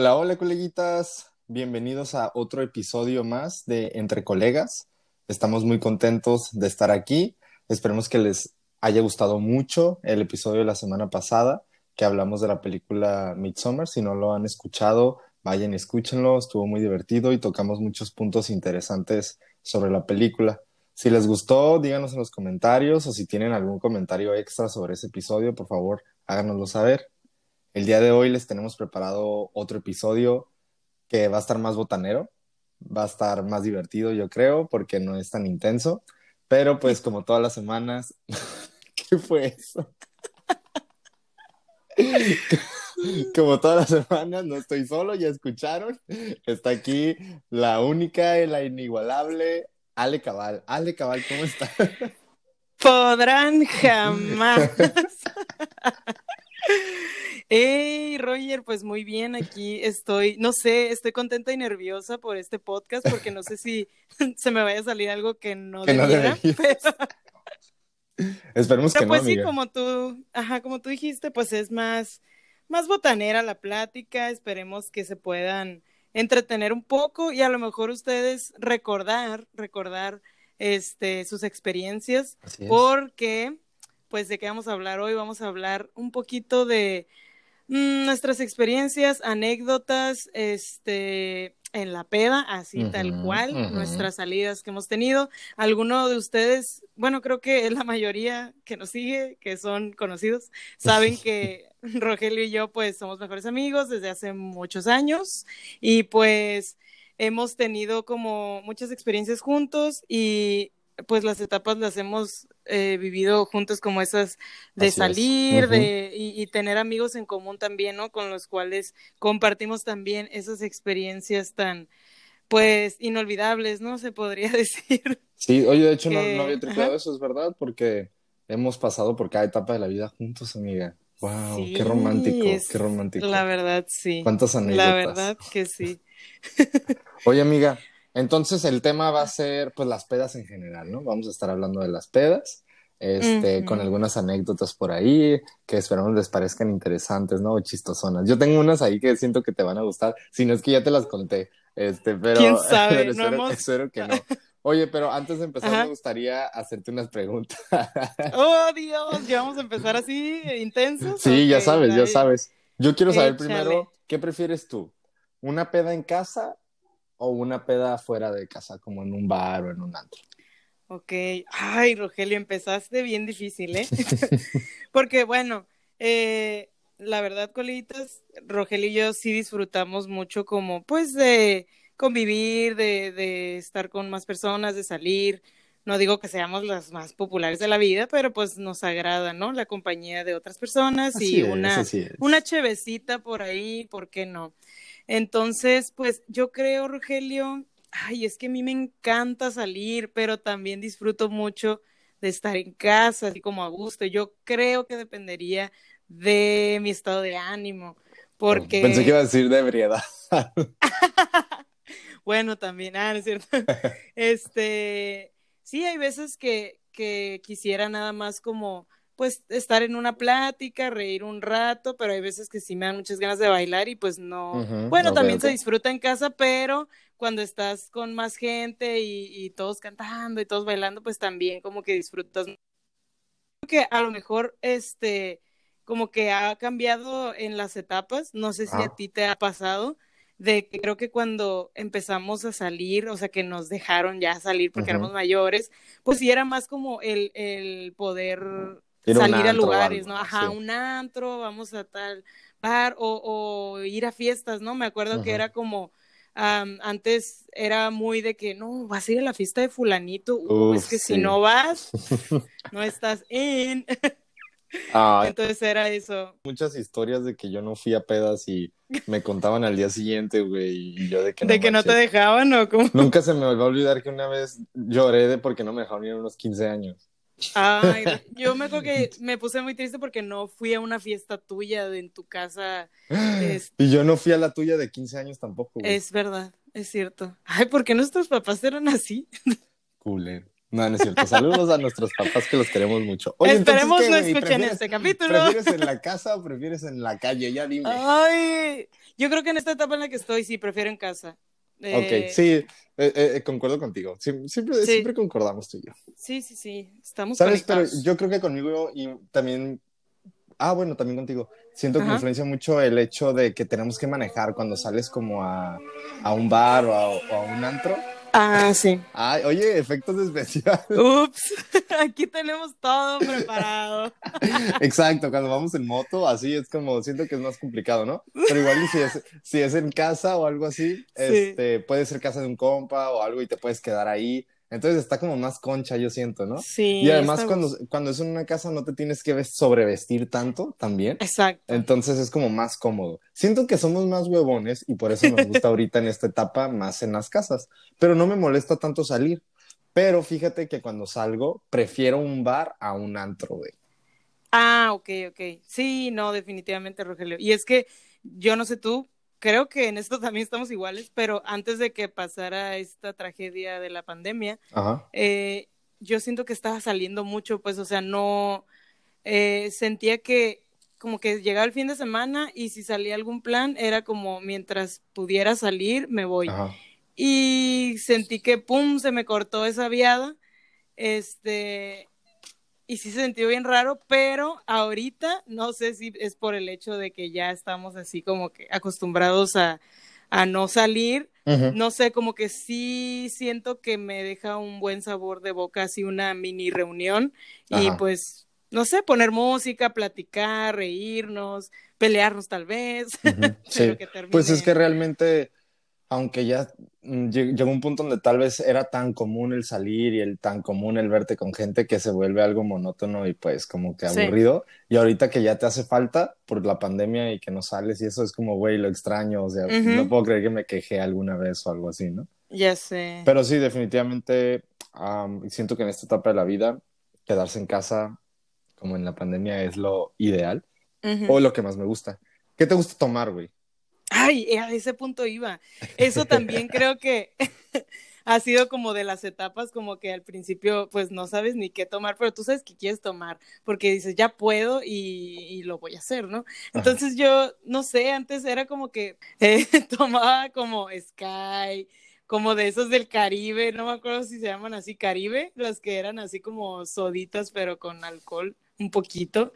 Hola, hola coleguitas, bienvenidos a otro episodio más de Entre Colegas. Estamos muy contentos de estar aquí. Esperemos que les haya gustado mucho el episodio de la semana pasada que hablamos de la película Midsommar. Si no lo han escuchado, vayan y escúchenlo. Estuvo muy divertido y tocamos muchos puntos interesantes sobre la película. Si les gustó, díganos en los comentarios o si tienen algún comentario extra sobre ese episodio, por favor, háganoslo saber. El día de hoy les tenemos preparado otro episodio que va a estar más botanero, va a estar más divertido, yo creo, porque no es tan intenso. Pero pues como todas las semanas, ¿qué fue eso? Como todas las semanas, no estoy solo, ya escucharon. Está aquí la única y la inigualable Ale Cabal. Ale Cabal, ¿cómo está? Podrán jamás. Hey, Roger, pues muy bien, aquí estoy, no sé, estoy contenta y nerviosa por este podcast porque no sé si se me vaya a salir algo que no Que debiera, deberías. pero, Esperemos que pues no, sí, amiga. como tú, ajá, como tú dijiste, pues es más, más botanera la plática, esperemos que se puedan entretener un poco y a lo mejor ustedes recordar, recordar, este, sus experiencias porque, pues, ¿de qué vamos a hablar hoy? Vamos a hablar un poquito de nuestras experiencias, anécdotas, este, en la peda, así tal cual, nuestras salidas que hemos tenido. Alguno de ustedes, bueno, creo que la mayoría que nos sigue, que son conocidos, saben que Rogelio y yo, pues, somos mejores amigos desde hace muchos años y pues hemos tenido como muchas experiencias juntos y pues las etapas las hemos eh, vivido juntos como esas de Así es. salir, de y, y tener amigos en común también, ¿no? Con los cuales compartimos también esas experiencias tan, pues, inolvidables, ¿no? Se podría decir. Sí, oye, de hecho no, que- no había tripeado eso, es verdad, porque hemos pasado por cada etapa de la vida juntos, amiga. Wow, Sí, qué romántico, es- qué romántico. La verdad, sí. ¿Cuántas La anécdotas? verdad que sí. Oye, amiga, entonces el tema va a ser, pues, las pedas en general, ¿no? Vamos a estar hablando de las pedas, este, Ujú. con algunas anécdotas por ahí que esperamos les parezcan interesantes, ¿no? O chistosonas. Yo tengo unas ahí que siento que te van a gustar, si no es que ya te las conté, este, pero, ¿Quién sabe? pero No espero, hemos- espero que no. Oye, pero antes de empezar Ajá. me gustaría hacerte unas preguntas. Oh, Dios, ya vamos a empezar así, intensos. Sí, ya sabes, ya sabes. Yo quiero saber Échale. primero, ¿qué prefieres tú? ¿Una peda en casa o una peda fuera de casa, como en un bar o en un antro? Ok, ay, Rogelio, empezaste bien difícil, ¿eh? Porque, bueno, eh, la verdad, colitas, Rogelio y yo sí disfrutamos mucho como, pues, de convivir, de, de estar con más personas, de salir. No digo que seamos las más populares de la vida, pero pues nos agrada, ¿no? La compañía de otras personas Así y es, una, una chevecita por ahí, ¿por qué no? Entonces, pues yo creo, Rogelio, ay, es que a mí me encanta salir, pero también disfruto mucho de estar en casa, así como a gusto. Yo creo que dependería de mi estado de ánimo, porque, Pensé que iba a decir de ebriedad. bueno, también, ah, no es cierto. Este, sí, hay veces que, que quisiera nada más como, pues, estar en una plática, reír un rato, pero hay veces que sí me dan muchas ganas de bailar y pues no. Bueno, también se disfruta en casa, pero cuando estás con más gente y, y todos cantando y todos bailando, pues también como que disfrutas. Creo que a lo mejor, este, como que ha cambiado en las etapas, no sé si Ah. a ti te ha pasado, de que creo que cuando empezamos a salir, o sea, que nos dejaron ya salir porque éramos mayores, pues sí era más como el, el poder salir a antro lugares, ¿no? Ajá, sí. un antro, vamos a tal bar o, o ir a fiestas, ¿no? Me acuerdo que era como, am, antes era muy de que, no, vas a ir a la fiesta de fulanito, uh, es que si no vas, no estás en. Entonces era eso. muchas historias de que yo no fui a pedas y me contaban al día siguiente, güey, y yo de que no de que no te dejaban o como. Nunca se me va a olvidar que una vez lloré de porque no me dejaron ir a unos 15 años. Ay, yo me acuerdo que me puse muy triste porque no fui a una fiesta tuya de en tu casa. Es- Y yo no fui a la tuya de 15 años tampoco, güey. Es verdad, es cierto. Ay, ¿por qué nuestros papás eran así? Culero. No, no es cierto. Saludos a nuestros papás que los queremos mucho. Oye, Esperemos no escuchen este capítulo. ¿Prefieres en la casa o prefieres en la calle? Ya dime. Ay, yo creo que en esta etapa en la que estoy sí prefiero en casa. Ok, eh, sí, eh, eh, concuerdo contigo. siempre, siempre concordamos tú y yo. Sí, sí, sí, estamos ¿Sabes? Pero yo creo que conmigo y también, ah, bueno, también contigo, siento que me influencia mucho el hecho de que tenemos que manejar cuando sales como a, a un bar o a, o a un antro Ah, sí. Ay, oye, efectos especiales. Ups, aquí tenemos todo preparado. Exacto, cuando vamos en moto, así es como, siento que es más complicado, ¿no? Pero igual si es, si es en casa o algo así, este, puede ser casa de un compa o algo y te puedes quedar ahí entonces está como más concha, yo siento, ¿no? Sí. Y además cuando, cuando es en una casa no te tienes que sobrevestir tanto también. Exacto. Entonces es como más cómodo. Siento que somos más huevones y por eso nos gusta ahorita en esta etapa más en las casas. Pero no me molesta tanto salir. Pero fíjate que cuando salgo prefiero un bar a un antro, güey. Ah, ok, ok. Sí, no, definitivamente, Rogelio. Y es que yo no sé tú, creo que en esto también estamos iguales, pero antes de que pasara esta tragedia de la pandemia, eh, yo siento que estaba saliendo mucho, pues, o sea, no, eh, sentía que como que llegaba el fin de semana y si salía algún plan era como mientras pudiera salir, me voy. Y sentí que, ¡pum!, se me cortó esa viada. Este, y sí se sintió bien raro, pero ahorita no sé si es por el hecho de que ya estamos así como que acostumbrados a, no salir. No sé, como que sí siento que me deja un buen sabor de boca, así una mini reunión. Y pues, no sé, poner música, platicar, reírnos, pelearnos tal vez. Sí. Pues es que realmente aunque ya mm, llegó un punto donde tal vez era tan común el salir y el tan común el verte con gente que se vuelve algo monótono y pues como que aburrido. Y ahorita que ya te hace falta por la pandemia y que no sales y eso es como, güey, lo extraño. O sea, no puedo creer que me quejé alguna vez o algo así, ¿no? Ya sé. Pero sí, definitivamente siento que en esta etapa de la vida, quedarse en casa como en la pandemia es lo ideal o lo que más me gusta. ¿Qué te gusta tomar, güey? Ay, a ese punto iba. Eso también creo que ha sido como de las etapas, como que al principio pues no sabes ni qué tomar, pero tú sabes que quieres tomar, porque dices, ya puedo y, lo voy a hacer, ¿no? Entonces yo, no sé, antes era como que eh, tomaba como Sky, como de esos del Caribe, no me acuerdo si se llaman así Caribe, las que eran así como soditas, pero con alcohol un poquito.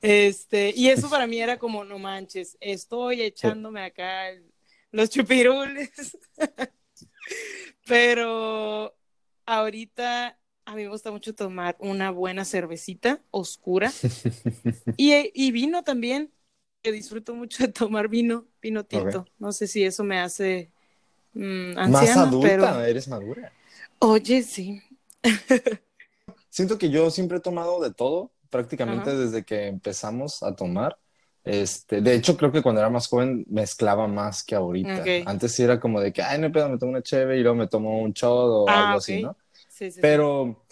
Este, y eso para mí era como, no manches, estoy echándome acá los chupirules. Pero ahorita a mí me gusta mucho tomar una buena cervecita oscura y, y vino también, que disfruto mucho de tomar vino, vino tinto. No sé si eso me hace mm, Más adulta, eres madura. Oye, sí. Siento que yo siempre he tomado de todo, prácticamente desde que empezamos a tomar. Este, de hecho, creo que cuando era más joven mezclaba más que ahorita. Antes sí era como de que, ay, no pedo, me tomo una cheve y luego me tomo un shot o ah, algo así, ¿no? Sí, sí, Pero,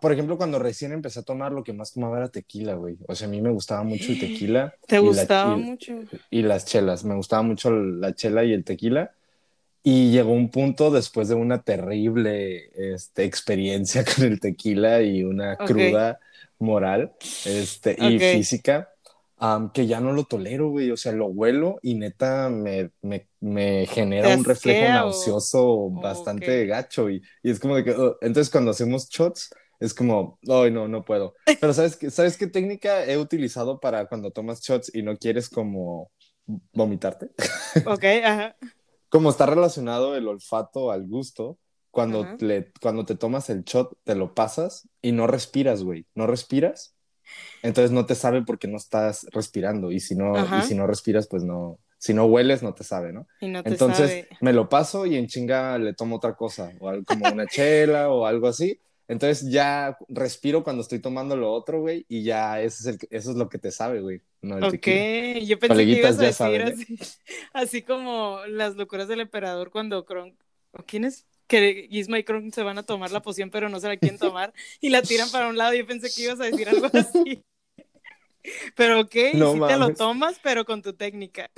por ejemplo, cuando recién empecé a tomar, lo que más tomaba era tequila, güey. O sea, a mí me gustaba mucho el tequila. ¿Te gustaba mucho? Y las chelas. Me gustaba mucho la chela y el tequila. Y llegó un punto después de una terrible este, experiencia con el tequila y una cruda moral este, y física, que ya no lo tolero, güey. O sea, lo huelo y neta me, me, me genera un reflejo nauseoso bastante gacho. Y, y, es como de que, entonces cuando hacemos shots, es como, ay, no, no puedo. Pero ¿sabes qué, ¿sabes qué técnica he utilizado para cuando tomas shots y no quieres como vomitarte? Ok, ajá. Como está relacionado el olfato al gusto, cuando, le, cuando te tomas el shot, te lo pasas y no respiras, güey. No respiras. Entonces no te sabe porque no estás respirando. Y si no, y si no respiras, pues no. Si no hueles, no te sabe, ¿no? Entonces me lo paso y en chinga le tomo otra cosa, o algo como una chela o algo así. Entonces ya respiro cuando estoy tomando lo otro, güey, y ya eso es, el, eso es lo que te sabe, güey. No ok, yo pensé que ibas a decir así, así, como las locuras del emperador cuando Kronk, ¿quién es? que Gizmo y Kronk se van a tomar la poción, pero no se la quieren tomar y la tiran para un lado. Yo pensé que ibas a decir algo así. Pero ok, si te lo tomas, pero con tu técnica.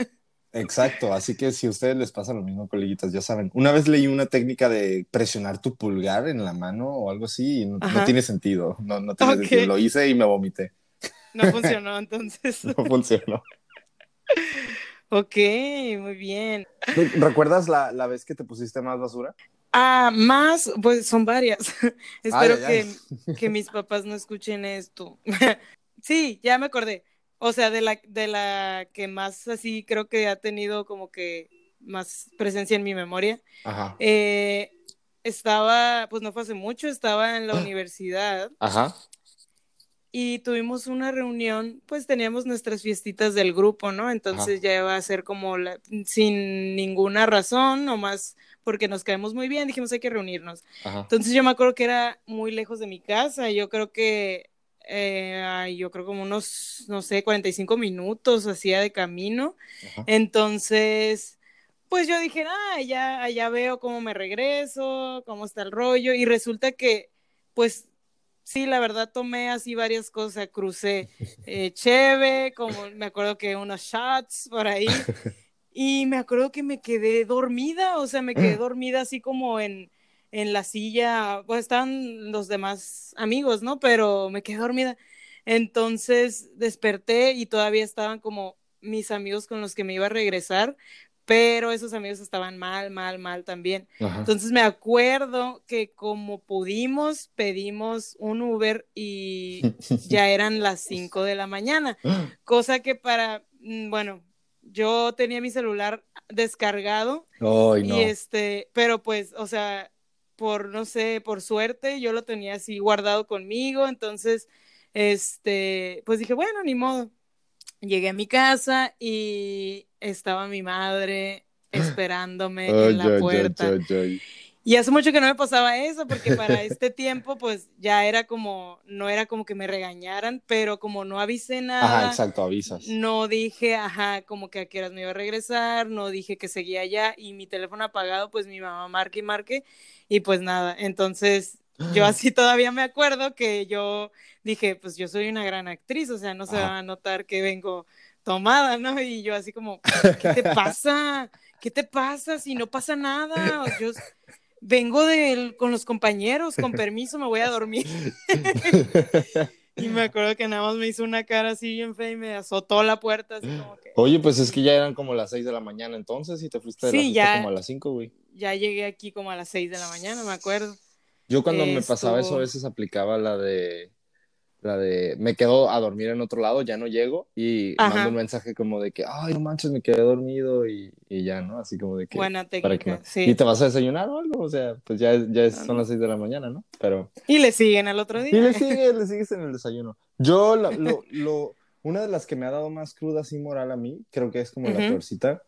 Exacto, así que si a ustedes les pasa lo mismo, coleguitas, ya saben. Una vez leí una técnica de presionar tu pulgar en la mano o algo así y no, no tiene sentido. No, no tiene Ok. sentido. Lo hice y me vomité. No funcionó entonces. No funcionó. Ok, muy bien. ¿Recuerdas la, la vez que te pusiste más basura? Ah, más, pues son varias. Espero Ay, ay, que, que mis papás no escuchen esto. sí, ya me acordé. O sea, de la, de la que más así creo que ha tenido como que más presencia en mi memoria. Ajá. Eh, estaba, pues no fue hace mucho, estaba en la universidad Ajá. y tuvimos una reunión, pues teníamos nuestras fiestitas del grupo, ¿no? Entonces ya iba a ser como la, sin ninguna razón, nomás porque nos caemos muy bien, dijimos hay que reunirnos. Ajá. Entonces yo me acuerdo que era muy lejos de mi casa, yo creo que, eh, yo creo como unos, no sé, 45 minutos hacía de camino. Ajá. Entonces, pues yo dije, ah, ya, allá veo cómo me regreso, cómo está el rollo, y resulta que, pues, sí, la verdad tomé así varias cosas, crucé eh, cheve, como me acuerdo que unos shots por ahí, y me acuerdo que me quedé dormida, o sea, me quedé dormida así como en, en la silla, pues estaban los demás amigos, ¿no? Pero me quedé dormida. Entonces desperté y todavía estaban como mis amigos con los que me iba a regresar, pero esos amigos estaban mal, mal, mal también. Ajá. Entonces me acuerdo que como pudimos, pedimos un Uber y ya eran las 5 de la mañana, cosa que para, mm, bueno, yo tenía mi celular descargado no. y este, pero pues, o sea, por, no sé, por suerte, yo lo tenía así guardado conmigo, entonces, este, pues dije, bueno, ni modo. Llegué a mi casa y estaba mi madre esperándome Ay, en la puerta. Y hace mucho que no me pasaba eso, porque para este tiempo, pues ya era como, no era como que me regañaran, pero como no avisé Ajá, nada, exacto, avisas. no dije, ajá, como que a qué horas me iba a regresar, no dije que seguía allá y mi teléfono apagado, pues mi mamá marque y marque y pues nada, entonces yo así todavía me acuerdo que yo dije, pues yo soy una gran actriz, o sea, no se Ajá. va a notar que vengo tomada, ¿no? Y yo así como, ¿qué te pasa? ¿Qué te pasa si no pasa nada? O Yo vengo del- con los compañeros, con permiso, me voy a dormir. Y me acuerdo que nada más me hizo una cara así bien fea y me azotó la puerta, así como que Oye, pues es que ya eran como las 6 de la mañana entonces y te fuiste de Sí, ya. como a las 5, güey. ya llegué aquí como a las 6 de la mañana, me acuerdo. Yo cuando me pasaba eso a veces aplicaba la de la de me quedo a dormir en otro lado, ya no llego y Ajá. mando un mensaje como de que ay, no manches, me quedé dormido y, y ya, ¿no? Así como de que Buena para que técnica, no- sí. ¿Y te vas a desayunar o algo? O sea, pues ya, ya es- son las 6 de la mañana, ¿no? Pero Y le siguen al otro día. Y le sigues, le sigues en el desayuno. Yo, lo, lo, lo- una de las que me ha dado más cruda así moral a mí, creo que es como la Ujú. peorcita.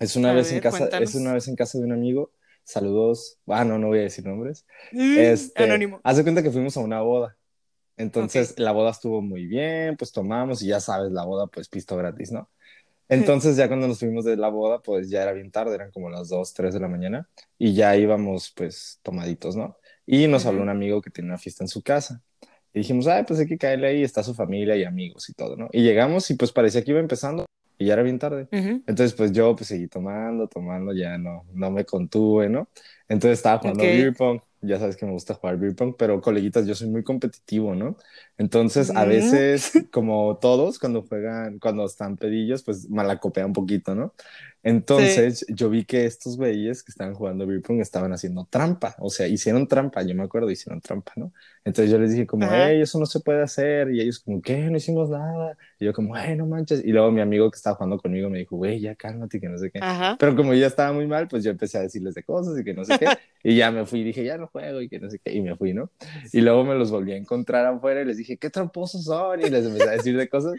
Es una A vez en ver, casa, cuéntanos. es una vez en casa de un amigo. Saludos. Ah, no, no voy a decir nombres. Mm, Este, Anónimo. haz de cuenta que fuimos a una boda. Entonces, la boda estuvo muy bien, pues tomamos y ya sabes, la boda, pues pisto gratis, ¿no? Entonces, ya cuando nos fuimos de la boda, pues ya era bien tarde, eran como las 2, 3 de la mañana y ya íbamos, pues, tomaditos, ¿no? Y nos habló un amigo que tiene una fiesta en su casa. Y dijimos, ay, pues hay que caerle ahí, está su familia y amigos y todo, ¿no? Y llegamos y pues parecía que iba empezando y ya era bien tarde. Ujú. Entonces, pues yo pues seguí tomando, tomando, ya no, no me contuve, ¿no? Entonces estaba jugando Ok. beer pong, ya sabes que me gusta jugar beer pong, pero coleguitas, yo soy muy competitivo, ¿no? Entonces, a veces, como todos, cuando juegan, cuando están pedillos, pues malacopea un poquito, ¿no? Entonces, yo vi que estos güeyes que estaban jugando beer pong estaban haciendo trampa, o sea, hicieron trampa, yo me acuerdo, hicieron trampa, ¿no? Entonces yo les dije como, hey, eso no se puede hacer, y ellos como, ¿qué? No hicimos nada, y yo como, ay, no manches, y luego mi amigo que estaba jugando conmigo me dijo, güey, ya cálmate, que no sé qué. Ajá. Pero como yo estaba muy mal, pues yo empecé a decirles de cosas y que no sé qué. Y ya me fui, dije, ya no juego y que no sé qué. Y me fui, ¿no? Y luego me los volví a encontrar afuera y les dije, qué tramposos son. Y les empecé a decir de cosas.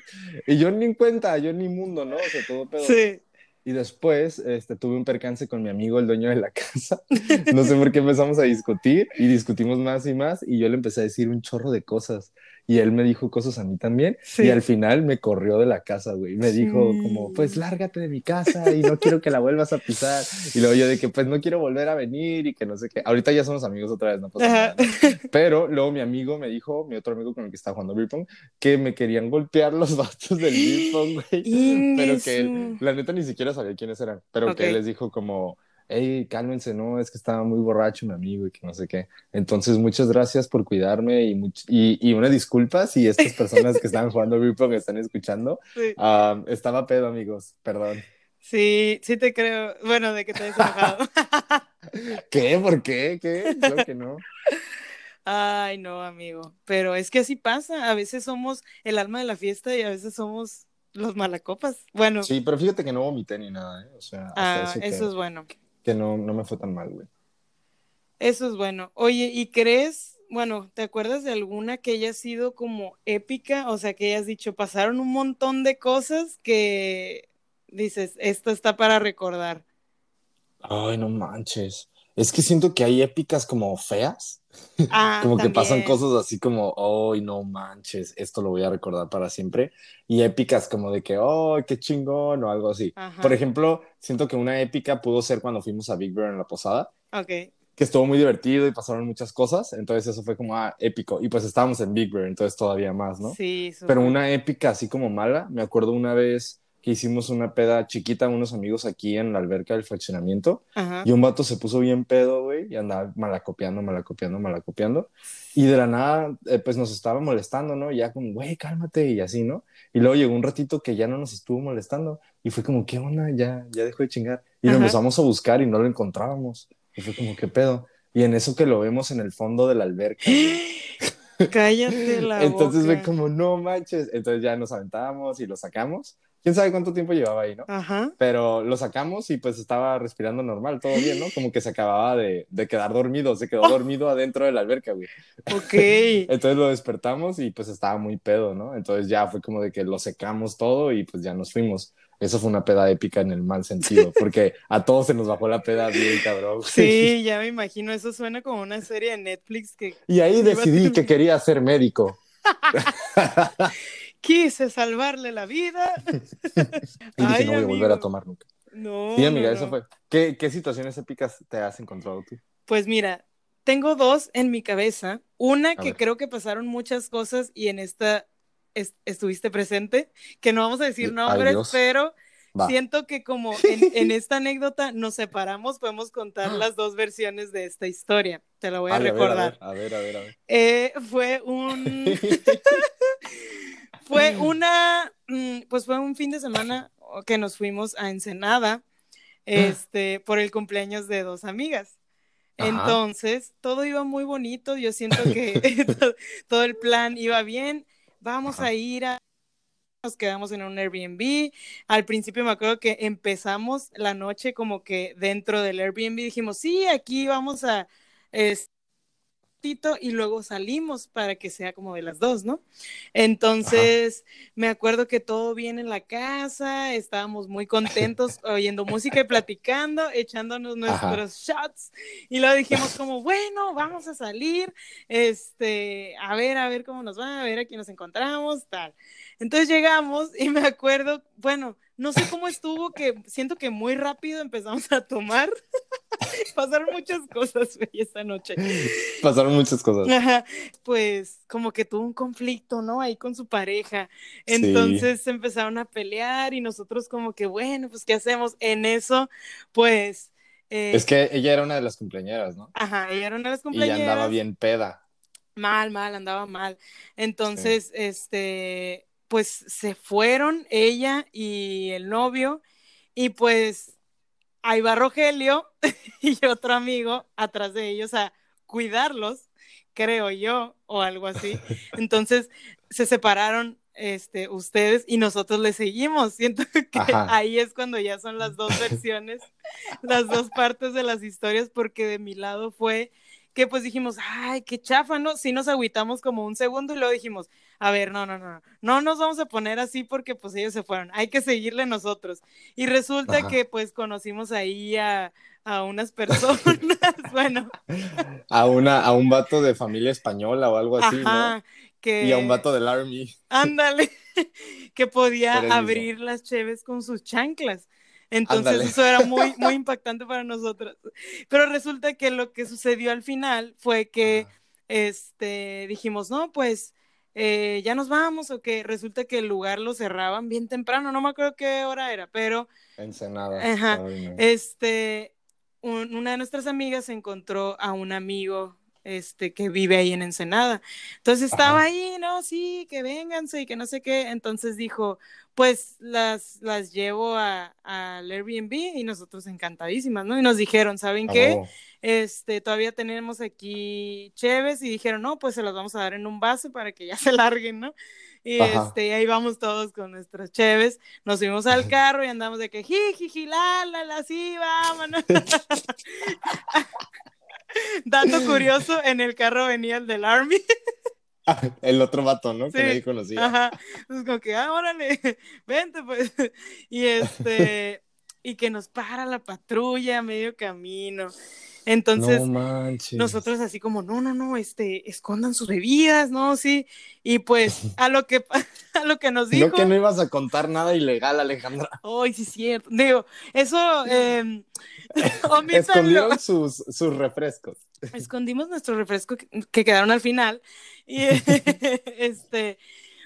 Y yo ni en cuenta, yo ni mundo, ¿no? O sea, todo pedo. Sí. Y después este, tuve un percance con mi amigo, el dueño de la casa. No sé por qué empezamos a discutir y discutimos más y más y yo le empecé a decir un chorro de cosas y él me dijo cosas a mí también y al final me corrió de la casa, güey. Me dijo como, pues lárgate de mi casa y no quiero que la vuelvas a pisar. Y luego yo de que pues no quiero volver a venir y que no sé qué. Ahorita ya somos amigos otra vez, no pasa nada. Pero luego mi amigo me dijo, mi otro amigo con el que estaba jugando beer que me querían golpear los vatos del beer güey. Pero que él, la neta ni siquiera sabía quiénes eran, pero que él les dijo como hey, cálmense, no, es que estaba muy borracho mi amigo y que no sé qué. Entonces, muchas gracias por cuidarme y, y, una disculpa si estas personas que estaban jugando Beer me están escuchando. estaba pedo, amigos, perdón. Sí, sí te creo. Bueno, de que te hayas enojado. ¿Qué? ¿Por qué? ¿Qué? Creo que no. Ay, no, amigo. Pero es que así pasa. A veces somos el alma de la fiesta y a veces somos los malacopas. Bueno. Sí, pero fíjate que no vomité ni nada, ¿eh? O sea, ah, eso es bueno que no, no me fue tan mal, güey. Eso es bueno. Oye, ¿y crees, bueno, ¿te acuerdas de alguna que haya sido como épica? O sea, que hayas dicho, pasaron un montón de cosas que dices, esto está para recordar. Ay, no manches. Es que siento que hay épicas como feas. Ah, como que pasan cosas así como, ay, no manches, esto lo voy a recordar para siempre. Y épicas como de que, oh, qué chingón o algo así. Por ejemplo, siento que una épica pudo ser cuando fuimos a Big Bear en la posada. Ok. Que estuvo muy divertido y pasaron muchas cosas. Entonces eso fue como, ah, épico. Y pues estábamos en Big Bear, entonces todavía más, ¿no? Sí. Pero una épica así como mala, me acuerdo una vez hicimos una peda chiquita, unos amigos aquí en la alberca del fraccionamiento, y un vato se puso bien pedo, güey, y andaba malacopiando, malacopiando, malacopiando, y de la nada, eh, pues nos estaba molestando, ¿no? Y ya como, güey, cálmate, y así, ¿no? Y luego llegó un ratito que ya no nos estuvo molestando, y fue como, ¿qué onda? Ya, ya dejó de chingar. Y nos empezamos a buscar y no lo encontrábamos, y fue como, ¿qué pedo? Y en eso que lo vemos en el fondo de la alberca. Cállate la Entonces fue como, no manches. Entonces ya nos aventábamos y lo sacamos quién sabe cuánto tiempo llevaba ahí, ¿no? Ajá. Pero lo sacamos y pues estaba respirando normal, todo bien, ¿no? Como que se acababa de, de quedar dormido, se quedó dormido adentro de la alberca, güey. Ok. Entonces lo despertamos y pues estaba muy pedo, ¿no? Entonces ya fue como de que lo secamos todo y pues ya nos fuimos. Eso fue una peda épica en el mal sentido, porque a todos se nos bajó la peda bien, cabrón. Sí, ya me imagino, eso suena como una serie de Netflix que... Y ahí decidí que quería ser médico. quise salvarle la vida. y dije, no voy a volver a tomar nunca. No. Sí, amiga, eso fue. ¿Qué, ¿Qué, situaciones épicas te has encontrado tú? Pues mira, tengo dos en mi cabeza. Una que creo que pasaron muchas cosas y en esta estuviste presente, que no vamos a decir nombres, pero siento que como en, esta anécdota nos separamos, podemos contar las dos versiones de esta historia. Te la voy a, recordar. A ver, a ver, a ver. Eh, fue un... fue una, mm, pues fue un fin de semana que nos fuimos a Ensenada, este, por el cumpleaños de dos amigas. Entonces, todo iba muy bonito, yo siento que todo el plan iba bien, vamos a ir a nos quedamos en un Airbnb. Al principio me acuerdo que empezamos la noche como que dentro del Airbnb dijimos, sí, aquí vamos a, y luego salimos para que sea como de las dos, ¿no? Entonces, me acuerdo que todo bien en la casa, estábamos muy contentos oyendo música y platicando, echándonos nuestros shots y luego dijimos como, bueno, vamos a salir, este, a ver, a ver cómo nos va, a ver a quién nos encontramos, tal. Entonces llegamos y me acuerdo, bueno, no sé cómo estuvo, que siento que muy rápido empezamos a tomar. Pasaron muchas cosas, güey, esa noche. Pasaron muchas cosas. Pues como que tuvo un conflicto, ¿no? Ahí con su pareja. Entonces empezaron a pelear y nosotros como que, bueno, pues ¿qué hacemos? En eso, pues... Eh, es que ella era una de las cumpleañeras, ¿no? Ajá, ella era una de las cumpleañeras. Y andaba bien peda. Mal, mal, andaba mal. Entonces, este, pues se fueron ella y el novio y pues ahí va Rogelio y otro amigo atrás de ellos a cuidarlos, creo yo, o algo así. Entonces se separaron este, ustedes y nosotros le seguimos. Siento que ahí es cuando ya son las dos versiones, las dos partes de las historias, porque de mi lado fue que pues dijimos, ay, qué chafa, ¿no? Sí nos agüitamos como un segundo y luego dijimos, a ver, no, no, no, no nos vamos a poner así porque pues ellos se fueron, hay que seguirle nosotros. Y resulta que pues conocimos ahí a, a unas personas, bueno. A, una, a un vato de familia española o algo así, ¿no? Que... Y a un vato del Army. Ándale, que podía abrir las cheves con sus chanclas. Entonces eso era muy, muy impactante para nosotros. Pero resulta que lo que sucedió al final fue que este, dijimos, no, pues eh, ya nos vamos o que resulta que el lugar lo cerraban bien temprano, no me acuerdo qué hora era, pero... Ensenada. Ajá, este, una de nuestras amigas encontró a un amigo este, que vive ahí en Ensenada. Entonces estaba ahí, no, sí, que vénganse y que no sé qué. Entonces dijo, pues las, las llevo a, al Airbnb y nosotros encantadísimas, ¿no? Y nos dijeron, ¿saben qué? Este, todavía tenemos aquí cheves y dijeron, no, pues se las vamos a dar en un vaso para que ya se larguen, ¿no? Y este, ahí vamos todos con nuestras cheves, nos subimos al carro y andamos de que jiji, la, la, la, sí, vámonos. Dato curioso, en el carro venía el del Army. el otro vato, ¿no? Que nadie conocía. Ajá. Es como que, ah, órale, vente, pues. Y este, y que nos para la patrulla a medio camino. Entonces, nosotros así como, no, no, no, este, escondan sus bebidas, ¿no? Sí. Y pues, a lo que, a lo que nos dijo. No que no ibas a contar nada ilegal, Alejandra. Ay, sí, cierto. Digo, eso, eh, Escondieron sus, sus refrescos. Escondimos nuestros refrescos que, quedaron al final. Y este,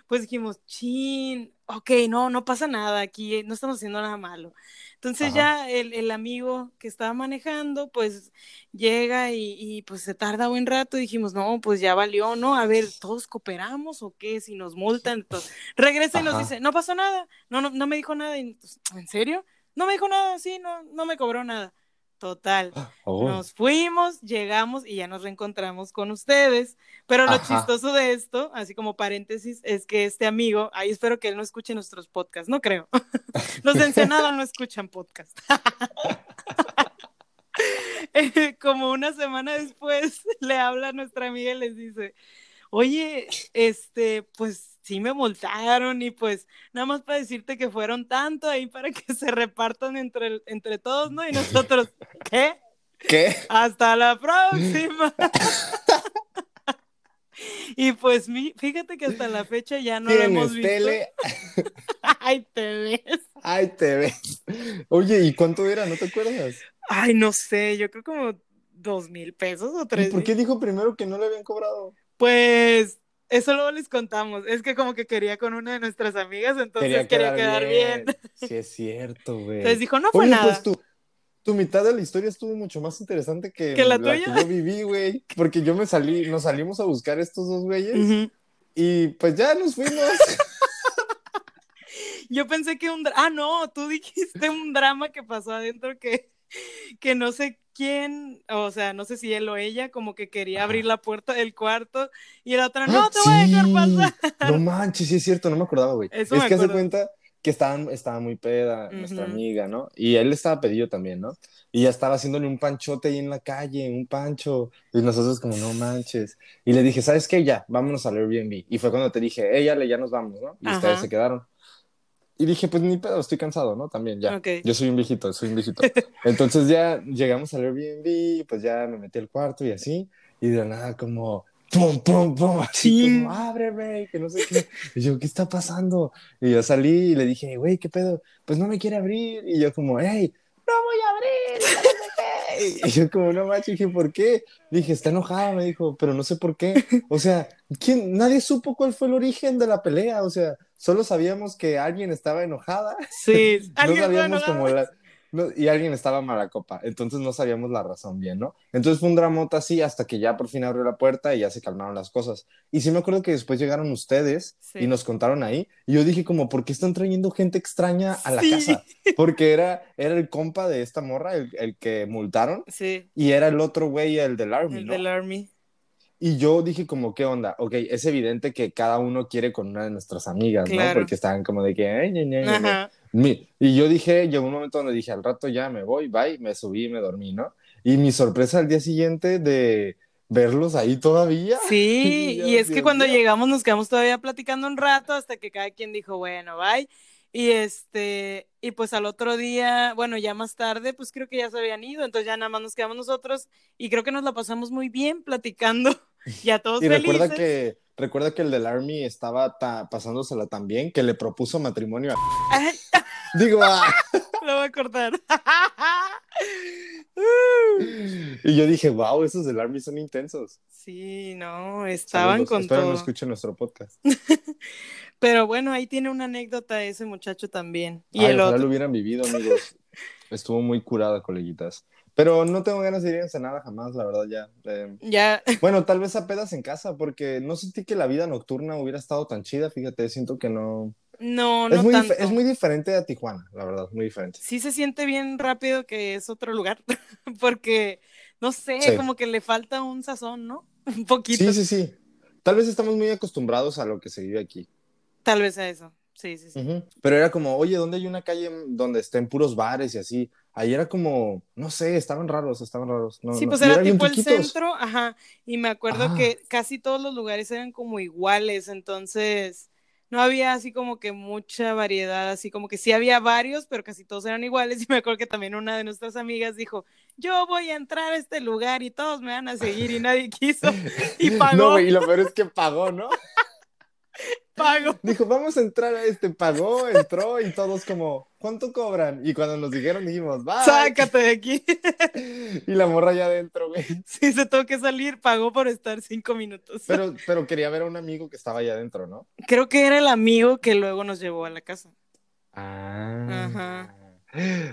pues dijimos, chin, ok, no, no pasa nada aquí, no estamos haciendo nada malo. Entonces ya el, el, amigo que estaba manejando, pues llega y, y, pues se tarda buen rato y dijimos, no, pues ya valió, ¿no? A ver, ¿todos cooperamos o qué? Si nos multan, entonces regresa y nos dice, no pasó nada, no, no, no me dijo nada. Y, ¿En serio? No me dijo nada, sí, no, no me cobró nada. Total. Oh. Nos fuimos, llegamos y ya nos reencontramos con ustedes. Pero lo chistoso de esto, así como paréntesis, es que este amigo, ahí espero que él no escuche nuestros podcasts, no creo. Los de Ensenada no escuchan podcast. Como una semana después le habla a nuestra amiga y les dice, oye, este, pues sí me multaron y pues nada más para decirte que fueron tanto ahí para que se repartan entre, entre todos, ¿no? Y nosotros, ¿qué? ¿Qué? Hasta la próxima. y pues fíjate que hasta la fecha ya no lo hemos visto. Tele? Ay, te ves. Ay, te ves. Oye, ¿y cuánto era? ¿No te acuerdas? Ay, no sé, yo creo como dos mil pesos o tres. ¿Y por qué dijo primero que no le habían cobrado? Pues eso luego les contamos. Es que como que quería con una de nuestras amigas, entonces quería, quedar, bien. Sí, es cierto, güey. Les dijo, no fue nada. Pues tu, tu, mitad de la historia estuvo mucho más interesante que, la, tuya? que yo viví, güey. Porque yo me salí, nos salimos a buscar estos dos güeyes y pues ya nos fuimos. yo pensé que un... Ah, no, tú dijiste un drama que pasó adentro que, que no sé quién, o sea, no sé si él o ella, como que quería abrir la puerta del cuarto y la otra, no te voy a dejar pasar. No manches, sí es cierto, no me acordaba, güey. es que hace cuenta que estaban, estaba muy peda nuestra amiga, ¿no? Y él estaba pedido también, ¿no? Y ya estaba haciéndole un panchote ahí en la calle, un pancho. Y nosotros como, no manches. Y le dije, ¿sabes qué? Ya, vámonos al Airbnb. Y fue cuando te dije, ya, ya nos vamos, ¿no? Y ustedes se quedaron. Y dije, pues ni pedo, estoy cansado, ¿no? También, ya. Yo soy un viejito, soy un viejito. Entonces ya llegamos al Airbnb, pues ya me metí al cuarto y así. Y de nada, como, pum, pum, pum, así sí. como, ábreme, que no sé qué. Y yo, ¿qué está pasando? Y yo salí y le dije, güey, ¿qué pedo? Pues no me quiere abrir. Y yo como, hey, no voy a abrir. Y yo como, no macho, dije, ¿por qué? Dije, está enojada, me dijo, pero no sé por qué. O sea, ¿quién? nadie supo cuál fue el origen de la pelea. O sea, solo sabíamos que alguien estaba enojada. Sí, no sabíamos como la, y alguien estaba mala copa, entonces no sabíamos la razón bien, ¿no? Entonces fue un dramota así hasta que ya por fin abrió la puerta y ya se calmaron las cosas. Y sí me acuerdo que después llegaron ustedes y nos contaron ahí, y yo dije como, ¿por qué están trayendo gente extraña a la casa? Porque era, era el compa de esta morra, el, el que multaron, sí. y era el otro güey, el del Army, El del Army. Y yo dije como, ¿qué onda? Ok, es evidente que cada uno quiere con una de nuestras amigas, ¿no? Porque estaban como de que... Ay, y yo dije, llegó un momento donde dije, al rato ya me voy, bye, me subí y me dormí, ¿no? Y mi sorpresa al día siguiente de, verlos ahí todavía. Sí, Dios, y es que cuando llegamos nos quedamos todavía platicando un rato hasta que cada quien dijo, bueno, bye. Y este, y pues al otro día, bueno, ya más tarde, pues creo que ya se habían ido, entonces ya nada más nos quedamos nosotros y creo que nos la pasamos muy bien platicando, ya todos Y recuerda que, recuerda que el del Army estaba ta- pasándosela tan bien que le propuso matrimonio a... Digo, ah. lo voy a cortar. Y yo dije, wow, esos del Army son intensos. Sí, no, estaban Saludos. con Espero todo. no escuchen nuestro podcast. Pero bueno, ahí tiene una anécdota ese muchacho también. Y Ay, el ojalá otro. lo hubieran vivido, amigos. Estuvo muy curada, coleguitas. Pero no tengo ganas de ir a Ensenada jamás, la verdad, ya. Eh, Ya, bueno, tal vez a pedas en casa, porque no sentí que la vida nocturna hubiera estado tan chida, fíjate, siento que no... no, no es, muy tanto. es muy diferente a Tijuana, la verdad, muy diferente. sí se siente bien rápido que es otro lugar, porque, no sé, Sí. como que le falta un sazón, ¿no? Un poquito, Sí, sí, sí. Tal vez estamos muy acostumbrados a lo que se vive aquí. tal vez a eso. Sí, sí, sí. Ujú. Pero era como, oye, ¿dónde hay una calle donde estén puros bares y así? Ahí era como, no sé, estaban raros, estaban raros. No, Sí, pues era tipo el centro, ajá, y me acuerdo Ah. que casi todos los lugares eran como iguales, entonces no había así como que mucha variedad, así como que sí había varios, pero casi todos eran iguales, y me acuerdo que también una de nuestras amigas dijo, yo voy a entrar a este lugar y todos me van a seguir, y nadie quiso, y pagó, No, güey, y lo peor es que pagó, ¿no? Pagó. Dijo, vamos a entrar a este, pagó, entró y todos como, ¿cuánto cobran? Y cuando nos dijeron dijimos, va. Sácate de aquí. Y la morra ya adentro, güey. Sí, se tuvo que salir, pagó por estar cinco minutos. Pero, pero quería ver a un amigo que estaba allá adentro, ¿no? Creo que era el amigo que luego nos llevó a la casa. Ah. Ajá.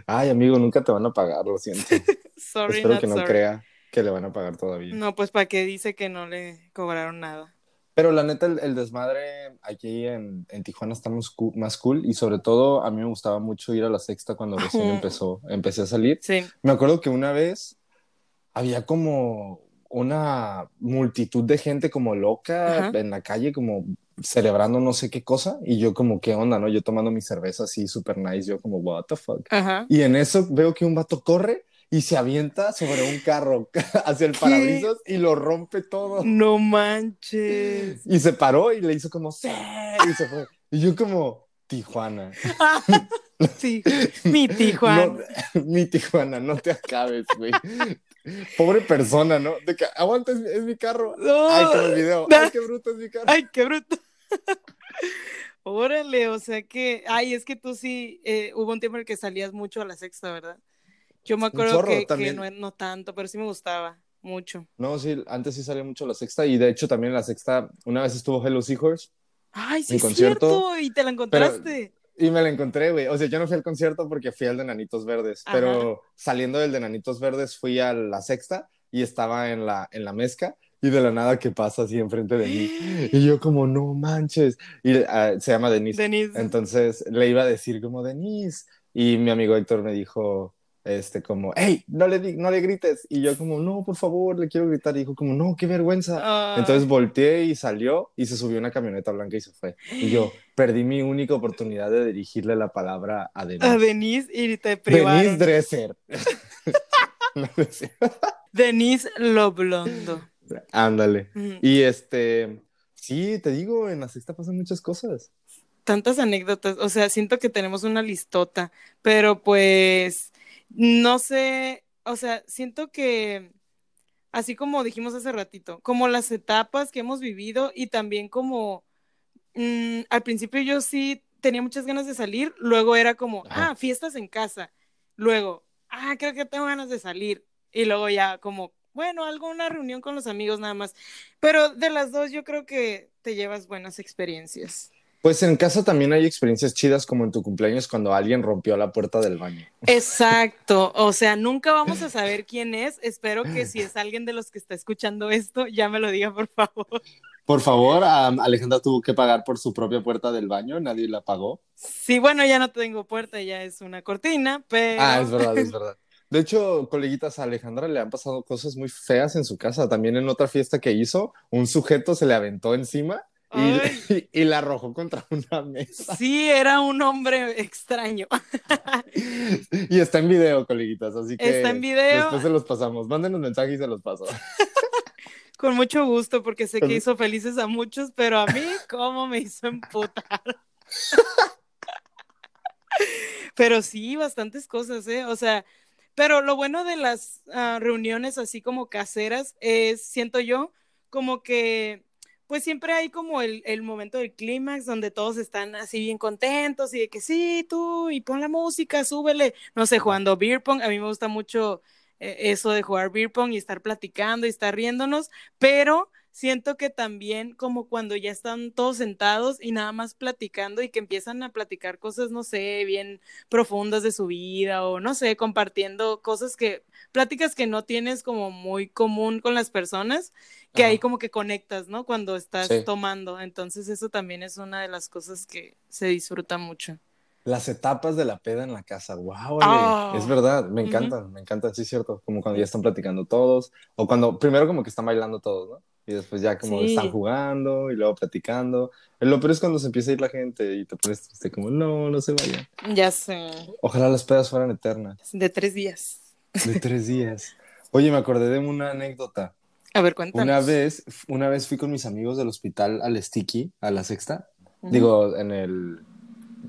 Ay, amigo, nunca te van a pagar, lo siento. Sorry, Espero que no sorry. crea que le van a pagar todavía. No, pues para qué dice que no le cobraron nada. Pero la neta, el, el desmadre aquí en, en Tijuana está más cool, más cool y sobre todo a mí me gustaba mucho ir a la sexta cuando recién empezó, empecé a salir. Sí. Me acuerdo que una vez había como una multitud de gente como loca Ajá. en la calle, como celebrando no sé qué cosa, y yo como, ¿qué onda, no? Yo tomando mi cerveza así super nice, yo como, what the fuck. Ajá. Y en eso veo que un vato corre y se avienta sobre un carro hacia el parabrisas y lo rompe todo. No manches. Y se paró y le hizo como, sí, y se fue. Y yo como, Tijuana. Sí, mi Tijuana. No, mi Tijuana, no te acabes, güey. Pobre persona, ¿no? De que, aguanta, es, mi- es mi carro. No. Ay, el video. Ay, qué bruto es mi carro. Ay, qué bruto. Órale, o sea que, ay, es que tú sí, eh, hubo un tiempo en el que salías mucho a la sexta, ¿verdad? Yo me acuerdo que, que no, no tanto, pero sí me gustaba mucho. No, sí, antes sí salía mucho la sexta y de hecho también la sexta, una vez estuvo Hello Seahorse Ay, sí, En es concierto, cierto, y te la encontraste. y me la encontré, güey. O sea, yo no fui al concierto porque fui al de Nanitos Verdes, Ajá. pero saliendo del de Nanitos Verdes fui a la sexta y estaba en la, en la mezca y de la nada que pasa así enfrente de mí. Y yo como, no manches. Y ah, se llama Denise. Denise. Entonces le iba a decir como, Denise. Y mi amigo Héctor me dijo, este, como, hey, no le, no le grites. Y yo como, no, por favor, le quiero gritar. Y dijo como, no, qué vergüenza. Entonces volteé y salió y se subió a una camioneta blanca y se fue. Y yo perdí mi única oportunidad de dirigirle la palabra a Denise. a Denise y te privaron. Denise Dresser. Denise lo blondo. Ándale. Mm, Y este, sí, te digo, en la sexta pasan muchas cosas. Tantas anécdotas, o sea, siento que tenemos una listota, pero pues no sé, o sea, siento que así como dijimos hace ratito, como las etapas que hemos vivido y también como mm, al principio yo sí tenía muchas ganas de salir, luego era como, Ajá. ah, fiestas en casa, luego, ah, creo que tengo ganas de salir y luego ya como, bueno, alguna reunión con los amigos nada más, pero de las dos yo creo que te llevas buenas experiencias. Pues en casa también hay experiencias chidas como en tu cumpleaños cuando alguien rompió la puerta del baño. Exacto, o sea, nunca vamos a saber quién es. Espero que si es alguien de los que está escuchando esto, ya me lo diga, por favor. Por favor, Alejandra tuvo que pagar por su propia puerta del baño, nadie la pagó. Sí, bueno, ya no tengo puerta, ya es una cortina, pero... Ah, es verdad, es verdad. De hecho, coleguitas, a Alejandra le han pasado cosas muy feas en su casa. También en otra fiesta que hizo, un sujeto se le aventó encima y, la arrojó contra una mesa. Sí, era un hombre extraño. Y está en video, coleguitas, así que Está en video. después se los pasamos. Mándenos mensajes y se los paso. Con mucho gusto, porque sé que hizo felices a muchos, pero a mí, ¿cómo me hizo emputar? pero sí, bastantes cosas, ¿eh? O sea, pero lo bueno de las uh, reuniones así como caseras es, siento yo, como que pues siempre hay como el, el momento del clímax donde todos están así bien contentos y de que sí, tú, y pon la música, súbele, no sé, jugando beer pong, a mí me gusta mucho eh, eso de jugar beer pong y estar platicando y estar riéndonos, pero siento que también como cuando ya están todos sentados y nada más platicando y que empiezan a platicar cosas, no sé, bien profundas de su vida o no sé, compartiendo cosas que, pláticas que no tienes como muy común con las personas, que ahí como que conectas, ¿no? Cuando estás tomando. Entonces eso también es una de las cosas que se disfruta mucho. Las etapas de la peda en la casa, wow, ah. es verdad, me encantan, me encantan, sí es cierto, como cuando ya están platicando todos, o cuando primero como que están bailando todos, ¿no? Y después ya como están jugando y luego platicando. Lo peor es cuando se empieza a ir la gente y te pones triste como, no, no se vayan. Ya sé. Ojalá las pedas fueran eternas. De tres días. De tres días. Oye, me acordé de una anécdota. A ver, cuéntanos. Una vez, una vez fui con mis amigos del hospital al Sticky, a la sexta. Digo, en el...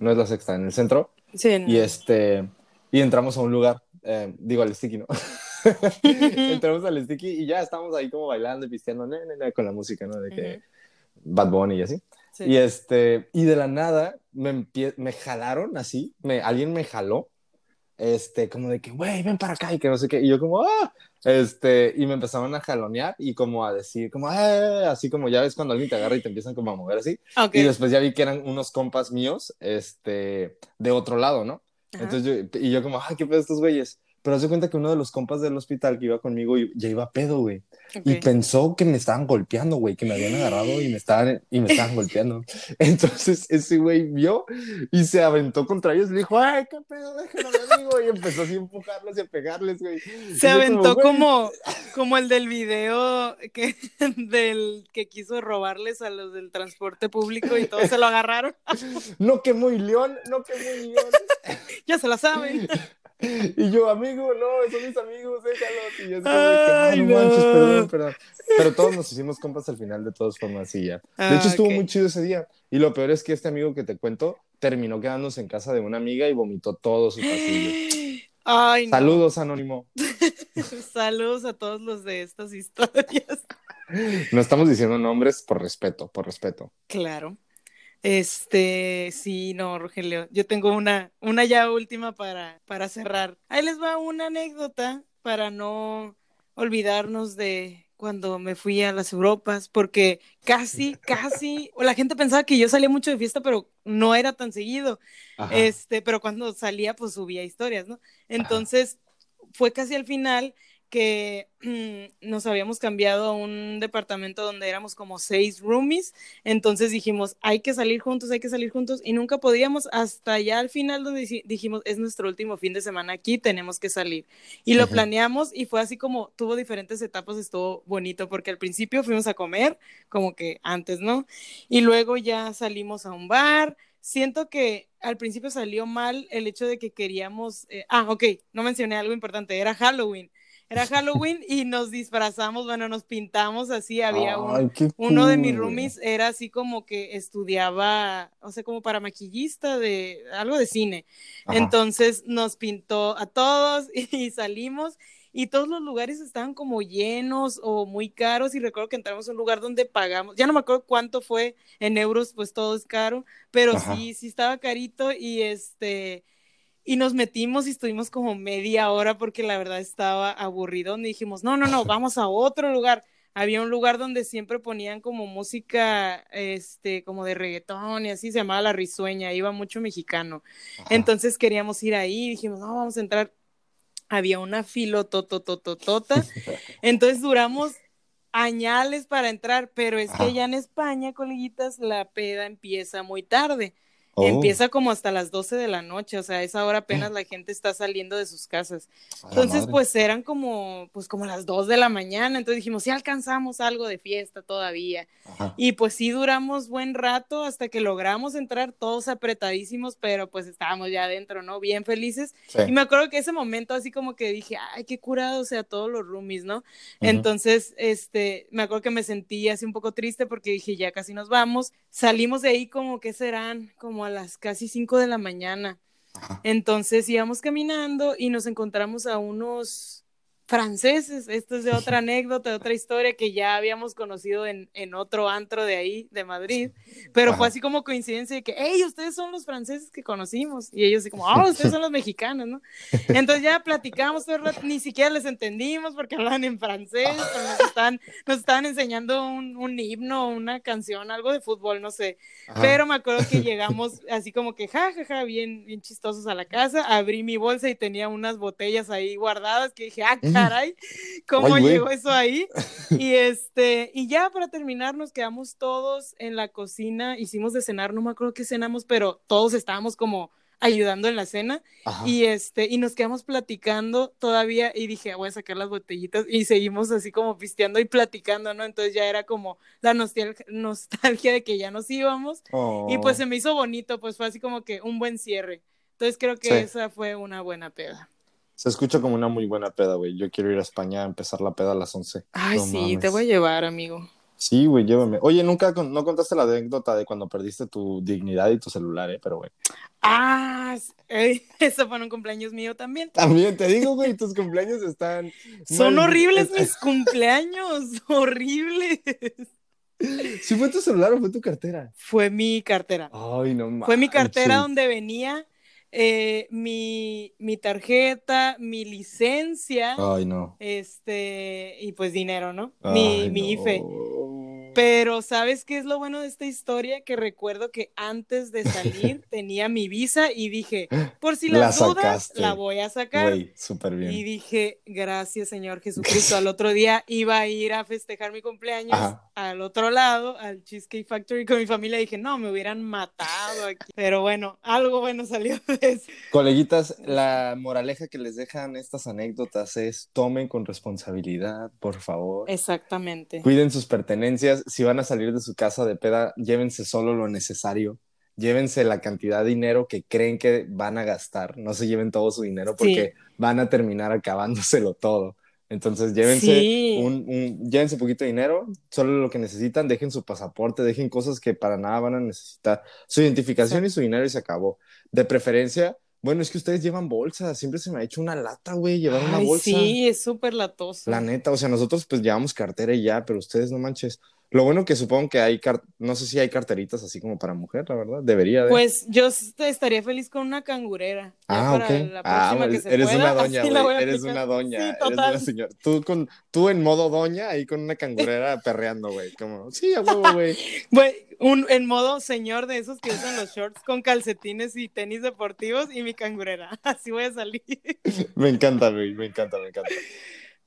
No es la sexta, en el centro. Sí. Y este... Y entramos a un lugar. Eh, digo, al Sticky, ¿no? Entramos al sticky y ya estamos ahí como bailando y pisteando con la música, ¿no? De que Bad Bunny y así. Y este, y de la nada me, me jalaron así, me, alguien me jaló, este, como de que, güey, ven para acá y que no sé qué. Y yo como, ah, este, y me empezaban a jalonear y como a decir, como, eh", así como ya ves cuando alguien te agarra y te empiezan como a mover así. Y después ya vi que eran unos compas míos, este, de otro lado, ¿no? Entonces yo, y yo como, ay, qué pedo estos güeyes. Pero hace cuenta que uno de los compas del hospital que iba conmigo ya iba pedo, güey. Y pensó que me estaban golpeando, güey, que me habían agarrado y me estaban, y me estaban golpeando. Entonces ese güey vio y se aventó contra ellos y dijo, ay, qué pedo, déjenlo, amigo. Y empezó así a empujarlos y a pegarles, güey. Se aventó como, como, el del video que, del, que quiso robarles a los del transporte público y todos se lo agarraron. no que muy león, no que muy león. ya se la saben. Y yo, amigo, no, son mis amigos, déjalos. Y yo, Ay, no, manches, perdón, perdón. Pero todos nos hicimos compas al final, de todas formas, y ya. De ah, hecho, estuvo muy chido ese día. Y lo peor es que este amigo que te cuento terminó quedándose en casa de una amiga y vomitó todo su pasillo. Ay, Saludos, Anónimo. Saludos a todos los de estas historias. No estamos diciendo nombres por respeto, por respeto. Claro. Este, sí, no, Rogelio, yo tengo una, una ya última para, para cerrar. Ahí les va una anécdota para no olvidarnos de cuando me fui a las Europas, porque casi, casi, la gente pensaba que yo salía mucho de fiesta, pero no era tan seguido. Este, pero cuando salía, pues subía historias, ¿no? Entonces, fue casi al final que nos habíamos cambiado a un departamento donde éramos como seis roomies, entonces dijimos, hay que salir juntos, hay que salir juntos, y nunca podíamos hasta ya al final donde dijimos, es nuestro último fin de semana aquí, tenemos que salir. Y lo planeamos y fue así como tuvo diferentes etapas, estuvo bonito, porque al principio fuimos a comer, como que antes, ¿no? Y luego ya salimos a un bar, siento que al principio salió mal el hecho de que queríamos, eh, ah, ok, no mencioné algo importante, era Halloween era Halloween y nos disfrazamos, bueno, nos pintamos así, había uno de mis roomies era así como que estudiaba, o sea, como para maquillista de algo de cine. Entonces nos pintó a todos y salimos y todos los lugares estaban como llenos o muy caros y recuerdo que entramos a un lugar donde pagamos, ya no me acuerdo cuánto fue en euros, pues todo es caro, pero sí, sí estaba carito y este y nos metimos y estuvimos como media hora porque la verdad estaba aburrido. Y dijimos, no, no, no, vamos a otro lugar. Había un lugar donde siempre ponían como música, este, como de reggaetón y así, se llamaba La Risueña, iba mucho mexicano. Entonces queríamos ir ahí, dijimos, no, vamos a entrar. Había una filo tototototota. Entonces duramos añales para entrar, pero es que ya en España, coleguitas, la peda empieza muy tarde. Oh. Empieza como hasta las 12 de la noche, o sea, a esa hora apenas la gente está saliendo de sus casas. Entonces, pues eran como, pues como las 2 de la mañana, entonces dijimos, sí alcanzamos algo de fiesta todavía. Ajá. Y pues sí duramos buen rato hasta que logramos entrar todos apretadísimos, pero pues estábamos ya adentro, ¿no? Bien felices. Sí. Y me acuerdo que ese momento así como que dije, ay, qué curado, o sea, todos los roomies, ¿no? Ujú. Entonces, este, me acuerdo que me sentí así un poco triste porque dije, ya casi nos vamos. Salimos de ahí como que serán, como a las casi 5 de la mañana. Ajá. Entonces íbamos caminando y nos encontramos a unos franceses. Esto es de otra anécdota, de otra historia que ya habíamos conocido en, en otro antro de ahí, de Madrid. Pero fue así como coincidencia de que, hey, ustedes son los franceses que conocimos. Y ellos así como, oh, ustedes son los mexicanos, ¿no? Entonces ya platicamos todo el rato, ni siquiera les entendimos porque hablaban en francés, pero nos estaban, nos estaban enseñando un, un himno, una canción, algo de fútbol, no sé. Ajá. Pero me acuerdo que llegamos así como que, ja, ja, ja, bien, bien chistosos a la casa. Abrí mi bolsa y tenía unas botellas ahí guardadas que dije, ah. Caray, ¿cómo Ay, llegó eso ahí? Y este, y ya para terminar, nos quedamos todos en la cocina, hicimos de cenar, no me acuerdo qué cenamos, pero todos estábamos como ayudando en la cena Ajá. y este y nos quedamos platicando todavía y dije voy a sacar las botellitas y seguimos así como pisteando y platicando no entonces ya era como la nostal- nostalgia de que ya nos íbamos y pues Oh. se me hizo bonito pues fue así como que un buen cierre entonces creo que Sí. esa fue una buena peda Se escucha como una muy buena peda, güey. Yo quiero ir a España a empezar la peda a las 11. ay No sí mames. te voy a llevar amigo Sí, güey, llévame. Oye, nunca con- no contaste la anécdota de cuando perdiste tu dignidad y tu celular, ¿eh? Pero, güey. ah eh, eso fue un cumpleaños mío también También te digo, güey, tus cumpleaños están... son mal- horribles es- mis cumpleaños horribles ¿Sí fue tu celular o fue tu cartera? fue mi cartera Ay, no mames. Fue mi cartera donde venía eh, mi, mi tarjeta, mi licencia, Ay, no. este, y pues dinero, ¿no? Mi, mi no. IFE. Pero ¿sabes qué es lo bueno de esta historia? Que recuerdo que antes de salir tenía mi visa y dije, por si La las dudas, la voy a sacar. Bien. Y dije, gracias Señor Jesucristo. Al otro día iba a ir a festejar mi cumpleaños Ajá. al otro lado, al Cheesecake Factory con mi familia. Dije, no, me hubieran matado aquí. Pero bueno, algo bueno salió de eso. Coleguitas, la moraleja que les dejan estas anécdotas es tomen con responsabilidad, por favor. Exactamente. Cuiden sus pertenencias. Si van a salir de su casa de peda, llévense solo lo necesario. Llévense la cantidad de dinero que creen que van a gastar. No se lleven todo su dinero porque van a terminar acabándoselo todo. Entonces, llévense Sí. un, un- llévense poquito de dinero, solo lo que necesitan, dejen su pasaporte, dejen cosas que para nada van a necesitar. Su identificación y su dinero y se acabó. De preferencia, bueno, es que ustedes llevan bolsa, siempre se me ha hecho una lata, güey, llevar una Ay, bolsa. sí, es súper latoso. La neta, o sea, nosotros pues llevamos cartera y ya, pero ustedes no manches. Lo bueno que supongo que hay, no sé si hay carteritas así como para mujer, la verdad, debería de. Pues yo estaría feliz con una cangurera. Ah, para ok. la Ah, que se eres pueda, una doña, güey. Eres una doña. Sí, eres una señora. Tú, con, tú en modo doña, ahí con una cangurera perreando, güey. Como, sí, a huevo, güey. Güey, un, en modo señor de esos que usan los shorts con calcetines y tenis deportivos y mi cangurera. Así voy a salir. Me encanta, güey. Me encanta, me encanta.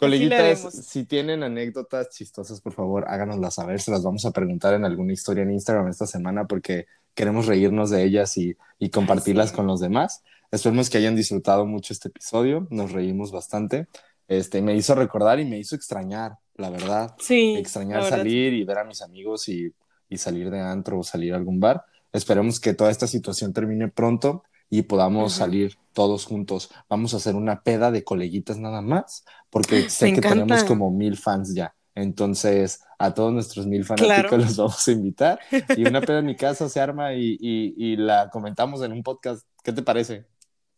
Le Coleguitas, si tienen anécdotas chistosas, por favor, háganoslas saber. Se las vamos a preguntar en alguna historia en Instagram esta semana porque queremos reírnos de ellas y, y compartirlas sí. con los demás. Esperemos que hayan disfrutado mucho este episodio. Nos reímos bastante. Este, me hizo recordar y me hizo extrañar, la verdad. Sí. extrañar verdad, salir y ver a mis amigos y, y salir de antro o salir a algún bar. Esperemos que toda esta situación termine pronto y podamos salir todos juntos. Vamos a hacer una peda de coleguitas nada más, porque sé Me que encanta. tenemos como mil fans ya. Entonces, a todos nuestros mil fanáticos Claro. los vamos a invitar. Y una peda en mi casa se arma y, y, y la comentamos en un podcast. ¿Qué te parece?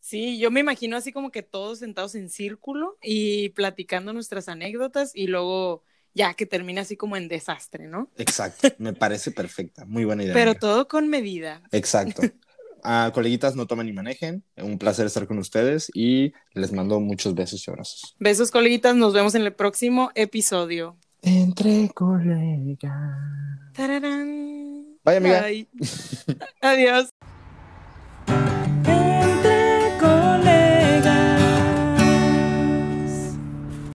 Sí, yo me imagino así como que todos sentados en círculo y platicando nuestras anécdotas y luego ya que termina así como en desastre, ¿no? Exacto, me parece perfecta. Muy buena idea. Pero amiga. todo con medida. Exacto. Ah, coleguitas, no tomen ni manejen. Un placer estar con ustedes y les mando muchos besos y abrazos. Besos, coleguitas. Nos vemos en el próximo episodio. Entre colegas. Tararán. Bye, amiga. Bye. Adiós.